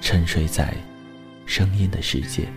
沉睡在声音的世界。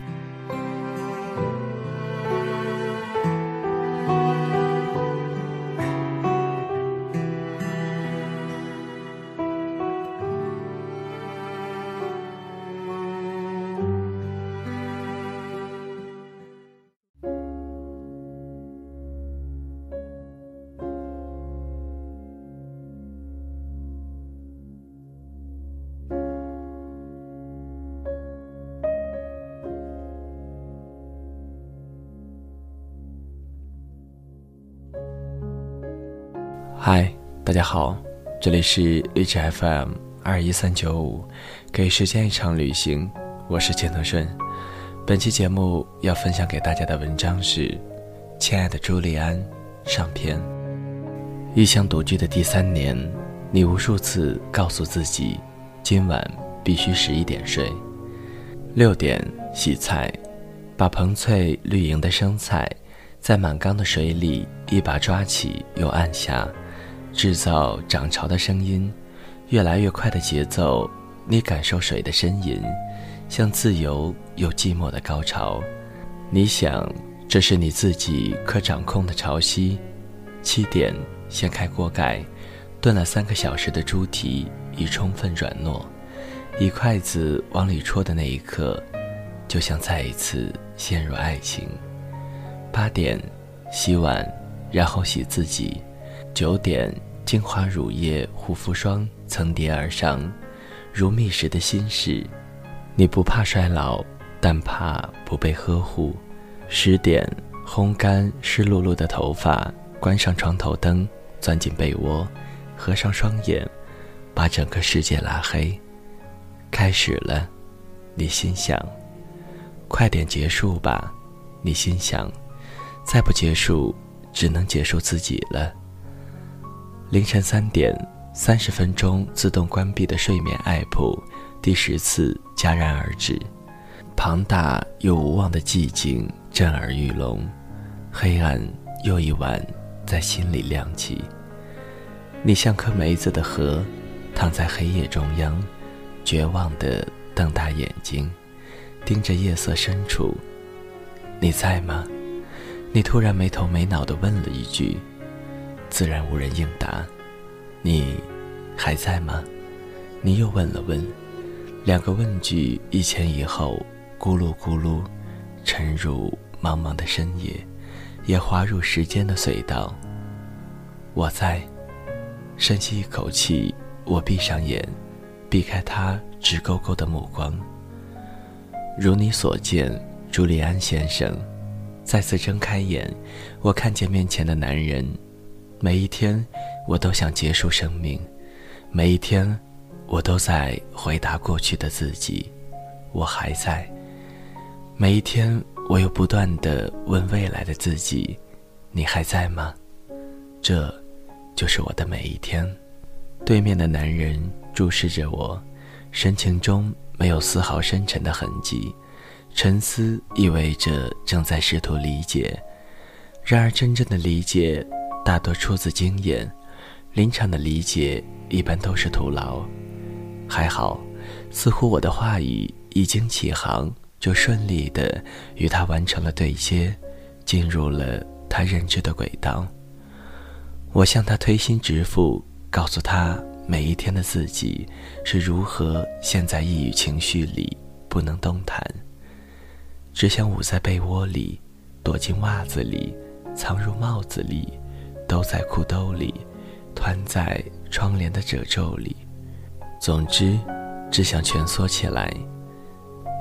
嗨，大家好，这里是荔枝 FM 二一三九五，给时间一场旅行，我是钱德顺。本期节目要分享给大家的文章是《亲爱的朱利安》上篇。异乡独居的第三年，你无数次告诉自己，今晚必须十一点睡。六点洗菜，把蓬翠绿莹的生菜，在满缸的水里一把抓起又按下。制造涨潮的声音，越来越快的节奏，你感受水的呻吟，像自由又寂寞的高潮。你想，这是你自己可掌控的潮汐。七点掀开锅盖，炖了三个小时的猪蹄已充分软糯，一筷子往里戳的那一刻，就像再一次陷入爱情。八点洗碗，然后洗自己。九点，精华乳液、护肤霜层叠而上，如觅食的心事。你不怕衰老，但怕不被呵护。十点，烘干湿漉漉的头发，关上床头灯，钻进被窝，合上双眼，把整个世界拉黑。开始了，你心想，快点结束吧。你心想，再不结束，只能结束自己了。凌晨三点三十分钟，自动关闭的睡眠 app，第十次戛然而止。庞大又无望的寂静震耳欲聋，黑暗又一晚在心里亮起。你像颗梅子的核，躺在黑夜中央，绝望地瞪大眼睛，盯着夜色深处。你在吗？你突然没头没脑地问了一句。自然无人应答。你还在吗？你又问了问。两个问句一前一后，咕噜咕噜，沉入茫茫的深夜，也滑入时间的隧道。我在。深吸一口气，我闭上眼，避开他直勾勾的目光。如你所见，朱利安先生。再次睁开眼，我看见面前的男人。每一天，我都想结束生命；每一天，我都在回答过去的自己：“我还在。”每一天，我又不断的问未来的自己：“你还在吗？”这，就是我的每一天。对面的男人注视着我，神情中没有丝毫深沉的痕迹。沉思意味着正在试图理解，然而真正的理解。大多出自经验，临场的理解一般都是徒劳。还好，似乎我的话语已经起航，就顺利的与他完成了对接，进入了他认知的轨道。我向他推心置腹，告诉他每一天的自己是如何陷在抑郁情绪里不能动弹，只想捂在被窝里，躲进袜子里，藏入帽子里，兜在裤兜里，团在窗帘的褶皱里。总之，只想蜷缩起来。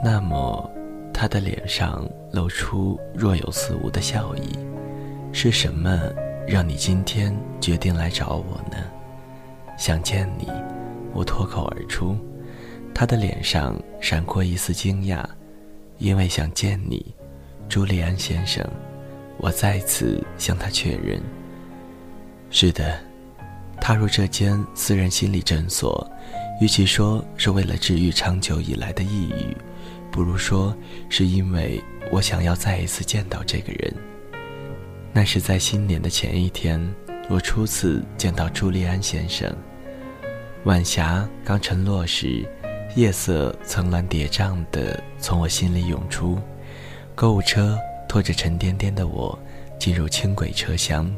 那么，他的脸上露出若有似无的笑意。是什么让你今天决定来找我呢？想见你，我脱口而出。他的脸上闪过一丝惊讶，因为想见你，朱利安先生。我再次向他确认。是的，踏入这间私人心理诊所，与其说是为了治愈长久以来的抑郁，不如说是因为我想要再一次见到这个人。那是在新年的前一天，我初次见到朱利安先生。晚霞刚沉落时，夜色层峦叠嶂地从我心里涌出。购物车拖着沉甸甸的我进入轻轨车厢，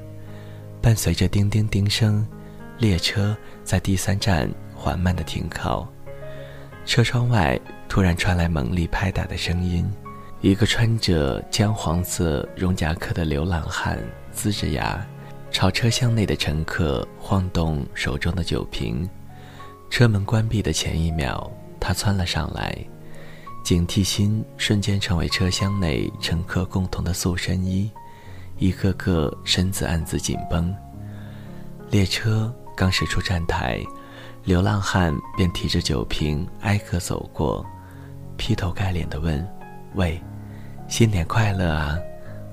伴随着叮叮叮声，列车在第三站缓慢地停靠。车窗外突然传来猛力拍打的声音，一个穿着姜黄色绒夹克的流浪汉呲着牙，朝车厢内的乘客晃动手中的酒瓶。车门关闭的前一秒，他窜了上来，警惕心瞬间成为车厢内乘客共同的塑身衣，一个个身子暗自紧绷。列车刚驶出站台，流浪汉便提着酒瓶挨个走过，劈头盖脸地问：“喂，新年快乐啊！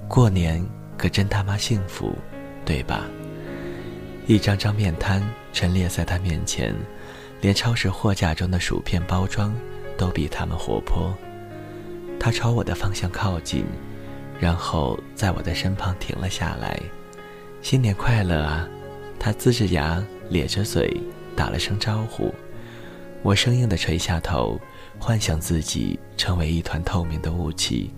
过年可真他妈幸福，对吧？”一张张面瘫陈列在他面前。连超市货架中的薯片包装都比他们活泼。他朝我的方向靠近，然后在我的身旁停了下来。新年快乐啊！他呲着牙，咧着嘴，打了声招呼。我生硬地垂下头，幻想自己成为一团透明的雾气，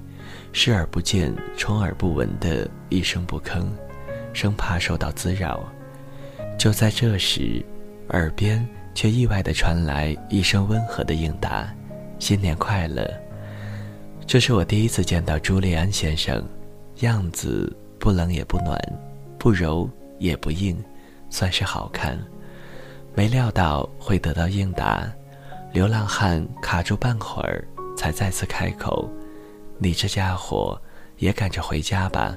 视而不见，充耳不闻的一声不吭，生怕受到滋扰。就在这时，耳边。却意外地传来一声温和的应答：“新年快乐。”这是我第一次见到朱利安先生，样子不冷也不暖，不柔也不硬，算是好看。没料到会得到应答，流浪汉卡住半会儿，才再次开口：“你这家伙也赶着回家吧？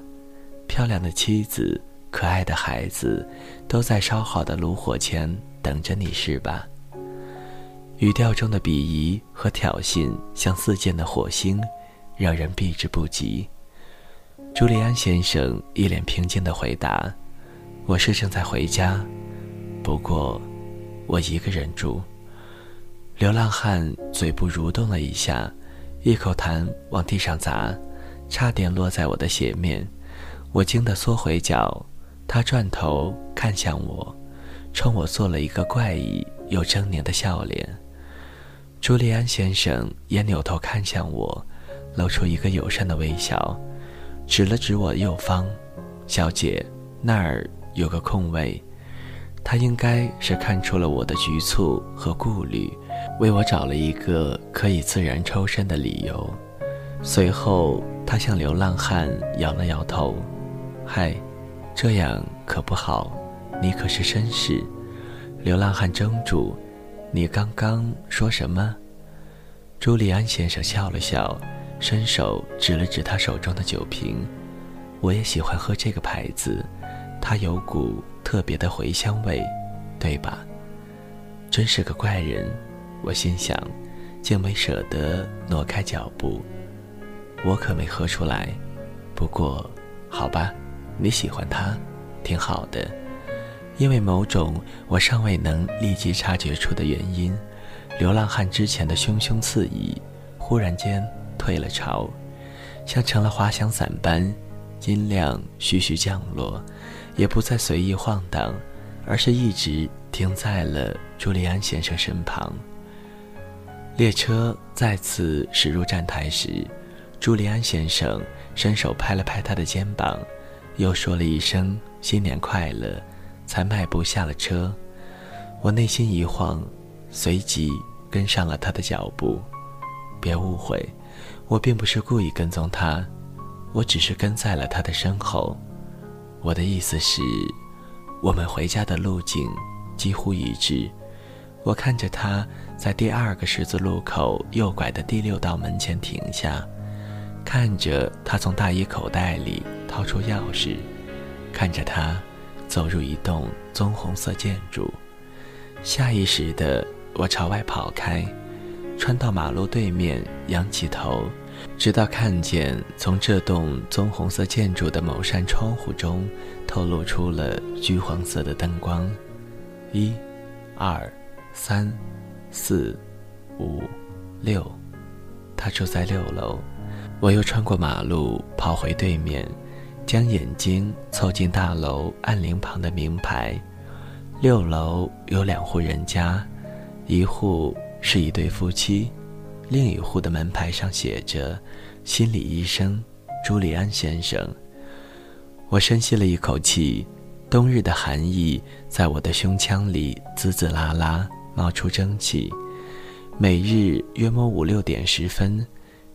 漂亮的妻子，可爱的孩子，都在烧好的炉火前。”等着你是吧？语调中的鄙夷和挑衅，像似溅的火星，让人避之不及。朱利安先生一脸平静地回答：“我是正在回家，不过我一个人住。”流浪汉嘴部蠕动了一下，一口痰往地上砸，差点落在我的鞋面。我惊得缩回脚，他转头看向我。冲我做了一个怪异又狰狞的笑脸，朱利安先生也扭头看向我，露出一个友善的微笑，指了指我右方，小姐，那儿有个空位。他应该是看出了我的局促和顾虑，为我找了一个可以自然抽身的理由。随后，他向流浪汉摇了摇头：“嗨，这样可不好。”你可是绅士，流浪汉怔住。你刚刚说什么？朱利安先生笑了笑，伸手指了指他手中的酒瓶。我也喜欢喝这个牌子，它有股特别的茴香味，对吧？真是个怪人，我心想，竟没舍得挪开脚步。我可没喝出来，不过，好吧，你喜欢它，挺好的。因为某种我尚未能立即察觉出的原因，流浪汉之前的汹汹刺意，忽然间退了潮，像成了滑翔伞般，音量徐徐降落，也不再随意晃荡，而是一直停在了朱利安先生身旁。列车再次驶入站台时，朱利安先生伸手拍了拍他的肩膀，又说了一声“新年快乐”。才迈步下了车，我内心一晃，随即跟上了他的脚步。别误会，我并不是故意跟踪他，我只是跟在了他的身后。我的意思是，我们回家的路径几乎一致。我看着他在第二个十字路口右拐的第六道门前停下，看着他从大衣口袋里掏出钥匙，看着他走入一栋棕红色建筑。下意识的，我朝外跑开，穿到马路对面，仰起头，直到看见从这栋棕红色建筑的某扇窗户中透露出了橘黄色的灯光。一、二、三、四、五、六，他住在六楼。我又穿过马路，跑回对面，将眼睛凑近大楼暗铃旁的名牌。六楼有两户人家，一户是一对夫妻，另一户的门牌上写着“心理医生朱利安先生”。我深吸了一口气，冬日的寒意在我的胸腔里滋滋啦啦冒出蒸汽。每日约莫五六点十分，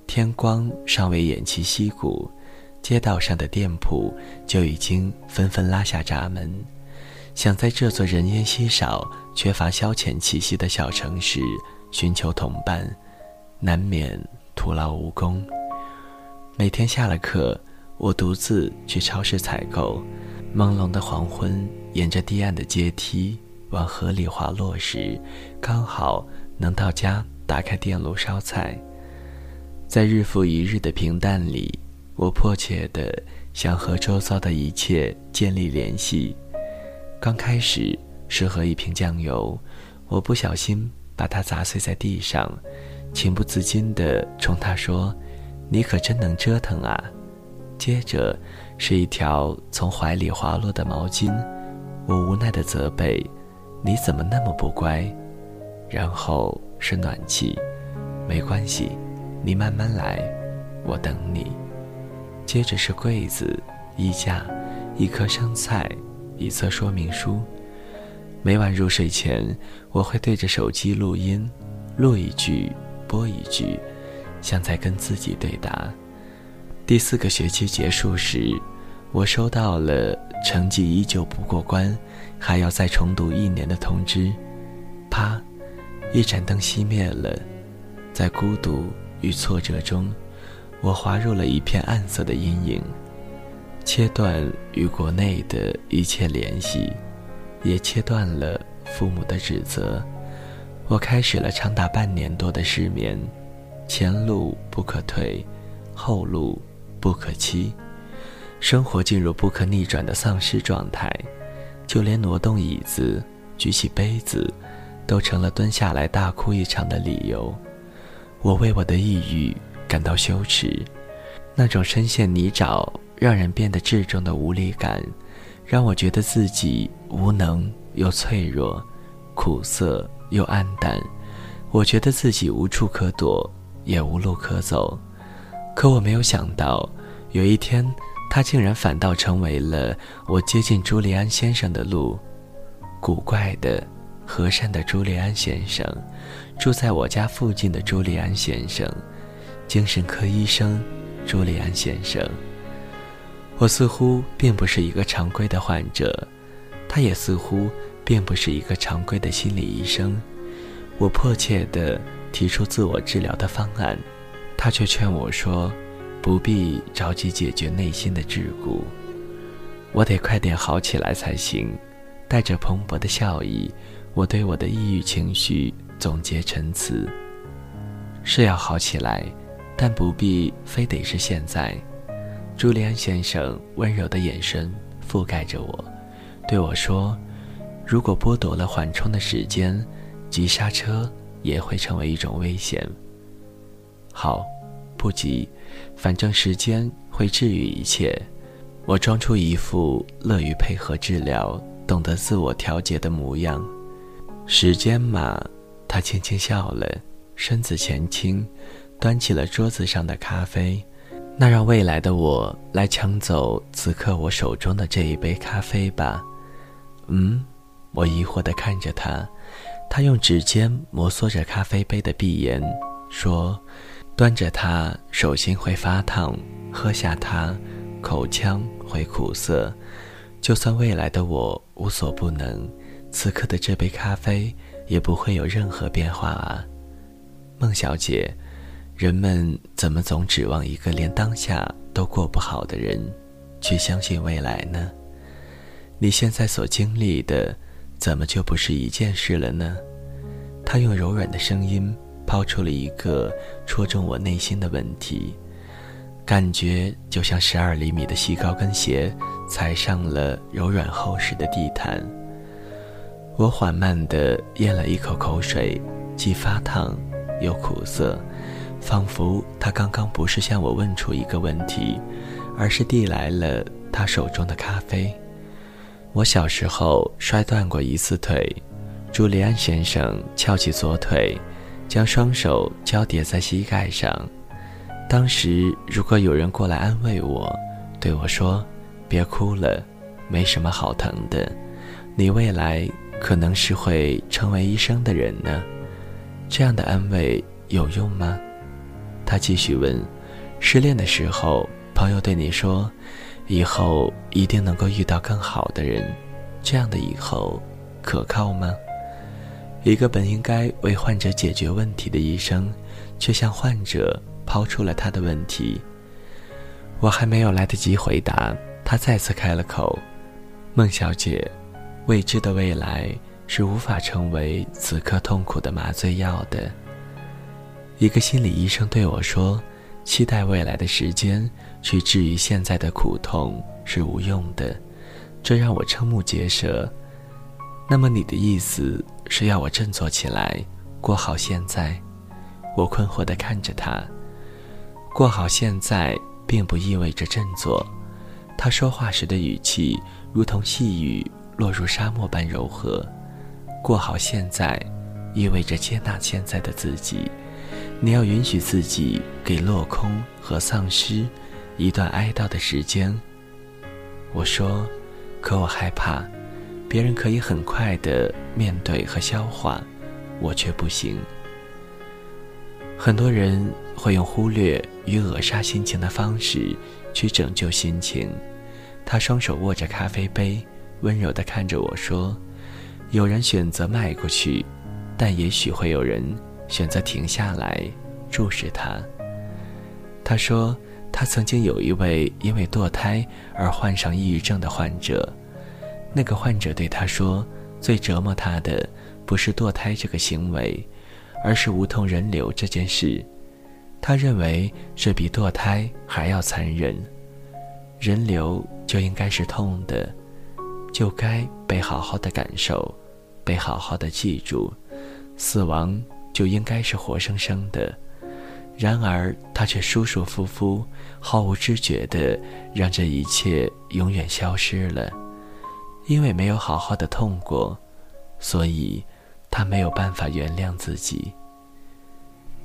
天光尚未偃旗息鼓，街道上的店铺就已经纷纷拉下闸门。想在这座人烟稀少、缺乏消遣气息的小城市寻求同伴，难免徒劳无功。每天下了课，我独自去超市采购。朦胧的黄昏，沿着堤岸的阶梯往河里滑落时，刚好能到家打开电炉烧菜。在日复一日的平淡里，我迫切的想和周遭的一切建立联系。刚开始是喝一瓶酱油，我不小心把它砸碎在地上，情不自禁地冲他说：“你可真能折腾啊！”接着是一条从怀里滑落的毛巾，我无奈地责备：“你怎么那么不乖？”然后是暖气，没关系，你慢慢来，我等你。接着是柜子、衣架、一颗生菜。一册说明书。每晚入睡前，我会对着手机录音，录一句，播一句，像在跟自己对答。第四个学期结束时，我收到了成绩依旧不过关，还要再重读一年的通知。啪，一盏灯熄灭了，在孤独与挫折中，我滑入了一片暗色的阴影。切断与国内的一切联系，也切断了父母的指责。我开始了长达半年多的失眠，前路不可退，后路不可期，生活进入不可逆转的丧失状态，就连挪动椅子、举起杯子，都成了蹲下来大哭一场的理由。我为我的抑郁感到羞耻，那种深陷泥沼。让人变得至重的无力感，让我觉得自己无能又脆弱，苦涩又黯淡。我觉得自己无处可躲，也无路可走。可我没有想到，有一天，他竟然反倒成为了我接近朱利安先生的路。古怪的、和善的朱利安先生，住在我家附近的朱利安先生，精神科医生朱利安先生。我似乎并不是一个常规的患者，他也似乎并不是一个常规的心理医生。我迫切地提出自我治疗的方案，他却劝我说：“不必着急解决内心的桎梏，我得快点好起来才行。”带着蓬勃的笑意，我对我的抑郁情绪总结陈词：“是要好起来，但不必非得是现在。”朱利安先生温柔的眼神覆盖着我，对我说：“如果剥夺了缓冲的时间，急刹车也会成为一种危险。”好，不急，反正时间会治愈一切。我装出一副乐于配合治疗、懂得自我调节的模样。时间嘛，他轻轻笑了，身子前倾，端起了桌子上的咖啡。那让未来的我来抢走此刻我手中的这一杯咖啡吧。嗯，我疑惑地看着他，他用指尖摩挲着咖啡杯的壁沿，说：“端着它手心会发烫，喝下它，口腔会苦涩。就算未来的我无所不能，此刻的这杯咖啡也不会有任何变化啊。”孟小姐，人们怎么总指望一个连当下都过不好的人，去相信未来呢？你现在所经历的，怎么就不是一件事了呢？他用柔软的声音抛出了一个戳中我内心的问题，感觉就像十二厘米的细高跟鞋踩上了柔软厚实的地毯。我缓慢地咽了一口口水，既发烫又苦涩，仿佛他刚刚不是向我问出一个问题，而是递来了他手中的咖啡。我小时候摔断过一次腿，朱利安先生翘起左腿，将双手交叠在膝盖上。当时如果有人过来安慰我，对我说：“别哭了，没什么好疼的，你未来可能是会成为医生的人呢。”这样的安慰有用吗？他继续问：“失恋的时候，朋友对你说。”以后一定能够遇到更好的人，这样的以后可靠吗？一个本应该为患者解决问题的医生，却向患者抛出了他的问题。我还没有来得及回答，他再次开了口：“孟小姐，未知的未来是无法成为此刻痛苦的麻醉药的。”一个心理医生对我说。期待未来的时间去治愈现在的苦痛是无用的，这让我瞠目结舌。那么你的意思是要我振作起来，过好现在？我困惑地看着他。过好现在并不意味着振作。他说话时的语气如同细雨落入沙漠般柔和。过好现在，意味着接纳现在的自己。你要允许自己给落空和丧失一段哀悼的时间。我说，可我害怕，别人可以很快的面对和消化，我却不行。很多人会用忽略与扼杀心情的方式去拯救心情。他双手握着咖啡杯，温柔地看着我说：“有人选择迈过去，但也许会有人。”选择停下来，注视他。他说，他曾经有一位因为堕胎而患上抑郁症的患者。那个患者对他说，最折磨他的不是堕胎这个行为，而是无痛人流这件事。他认为这比堕胎还要残忍。人流就应该是痛的，就该被好好的感受，被好好的记住。死亡。就应该是活生生的，然而他却舒舒服服、毫无知觉地让这一切永远消失了。因为没有好好的痛过，所以他没有办法原谅自己。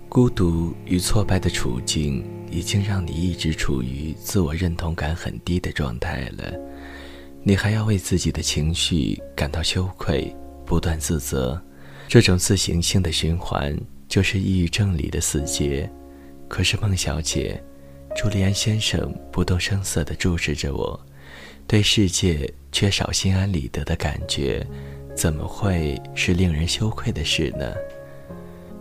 孤独与挫败的处境已经让你一直处于自我认同感很低的状态了，你还要为自己的情绪感到羞愧，不断自责。这种自行性的循环就是抑郁症里的死结。可是孟小姐，朱利安先生不动声色地注视着我，对世界缺少心安理得的感觉，怎么会是令人羞愧的事呢？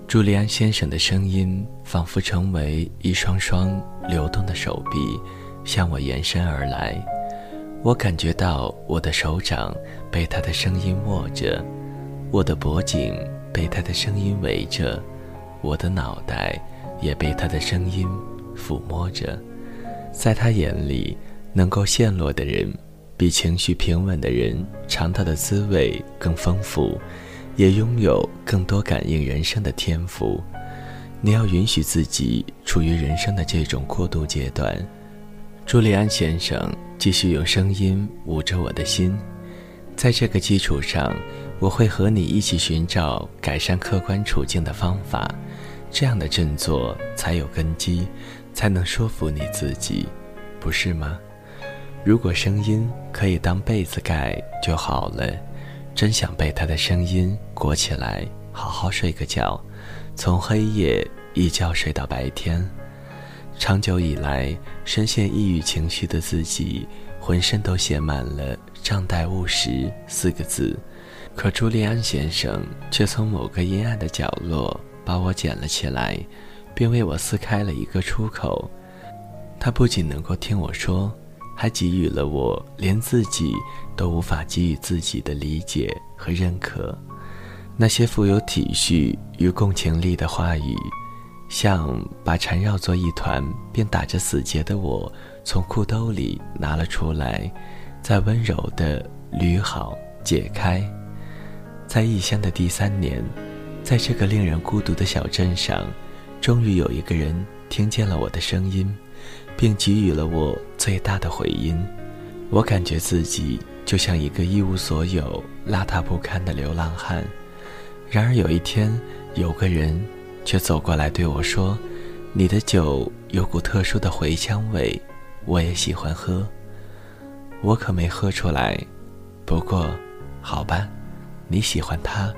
朱利安先生的声音仿佛成为一双双流动的手臂，向我延伸而来。我感觉到我的手掌被他的声音握着。我的脖颈被他的声音围着，我的脑袋也被他的声音抚摸着。在他眼里，能够陷落的人，比情绪平稳的人尝到的滋味更丰富，也拥有更多感应人生的天赋。你要允许自己处于人生的这种过渡阶段。朱利安先生继续用声音捂着我的心，在这个基础上。我会和你一起寻找改善客观处境的方法，这样的振作才有根基，才能说服你自己，不是吗？如果声音可以当被子盖就好了，真想被他的声音裹起来，好好睡个觉，从黑夜一觉睡到白天。长久以来，深陷抑郁情绪的自己，浑身都写满了“账待务实”四个字。可朱利安先生却从某个阴暗的角落把我捡了起来，并为我撕开了一个出口。他不仅能够听我说，还给予了我连自己都无法给予自己的理解和认可。那些富有体恤与共情力的话语。像把缠绕作一团并打着死结的我从裤兜里拿了出来，再温柔地捋好解开。在异乡的第三年，在这个令人孤独的小镇上，终于有一个人听见了我的声音，并给予了我最大的回音。我感觉自己就像一个一无所有、邋遢不堪的流浪汉。然而有一天，有个人。却走过来对我说：“你的酒有股特殊的茴香味，我也喜欢喝。”我可没喝出来，不过，好吧，你喜欢它，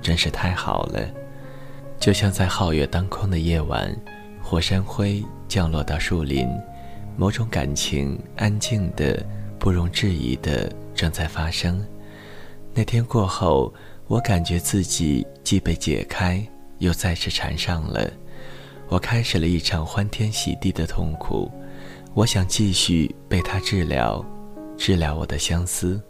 真是太好了。就像在皓月当空的夜晚，火山灰降落到树林，某种感情安静的、不容置疑的正在发生。那天过后，我感觉自己既被解开。又再次缠上了，我开始了一场欢天喜地的痛苦。我想继续被他治疗，治疗我的相思。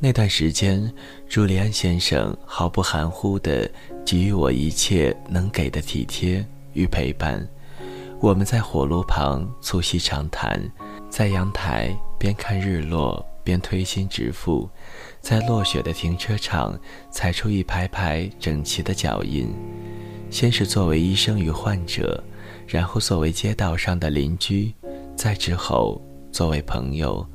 那段时间，朱利安先生毫不含糊地给予我一切能给的体贴与陪伴。我们在火炉旁促膝长谈，在阳台边看日落边推心置腹。在落雪的停车场踩出一排排整齐的脚印，先是作为医生与患者，然后作为街道上的邻居，再之后作为朋友。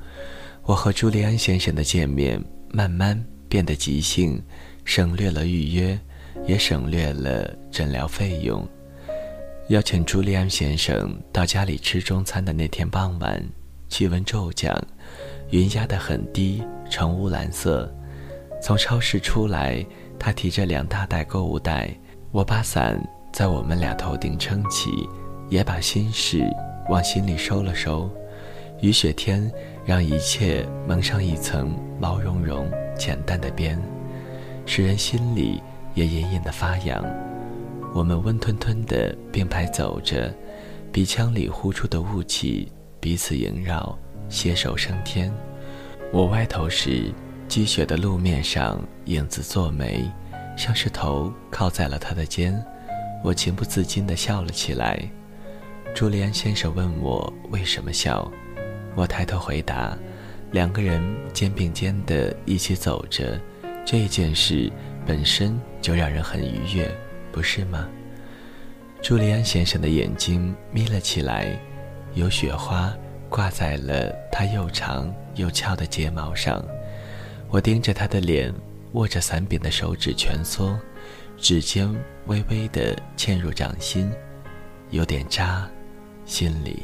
我和朱利安先生的见面慢慢变得即兴，省略了预约，也省略了诊疗费用。邀请朱利安先生到家里吃中餐的那天傍晚，气温骤降。云压得很低，呈乌蓝色。从超市出来，他提着两大袋购物袋。我把伞在我们俩头顶撑起，也把心事往心里收了收。雨雪天让一切蒙上一层毛茸茸、简单的边，使人心里也隐隐的发痒。我们温吞吞的并排走着，鼻腔里呼出的雾气彼此萦绕。携手升天。我歪头时，积雪的路面上影子作眉，像是头靠在了他的肩。我情不自禁地笑了起来。朱利安先生问我为什么笑，我抬头回答：两个人肩并肩地一起走着，这件事本身就让人很愉悦，不是吗？朱利安先生的眼睛眯了起来，有雪花。挂在了他又长又翘的睫毛上，我盯着他的脸，握着伞柄的手指蜷缩，指尖微微地嵌入掌心，有点扎，心里。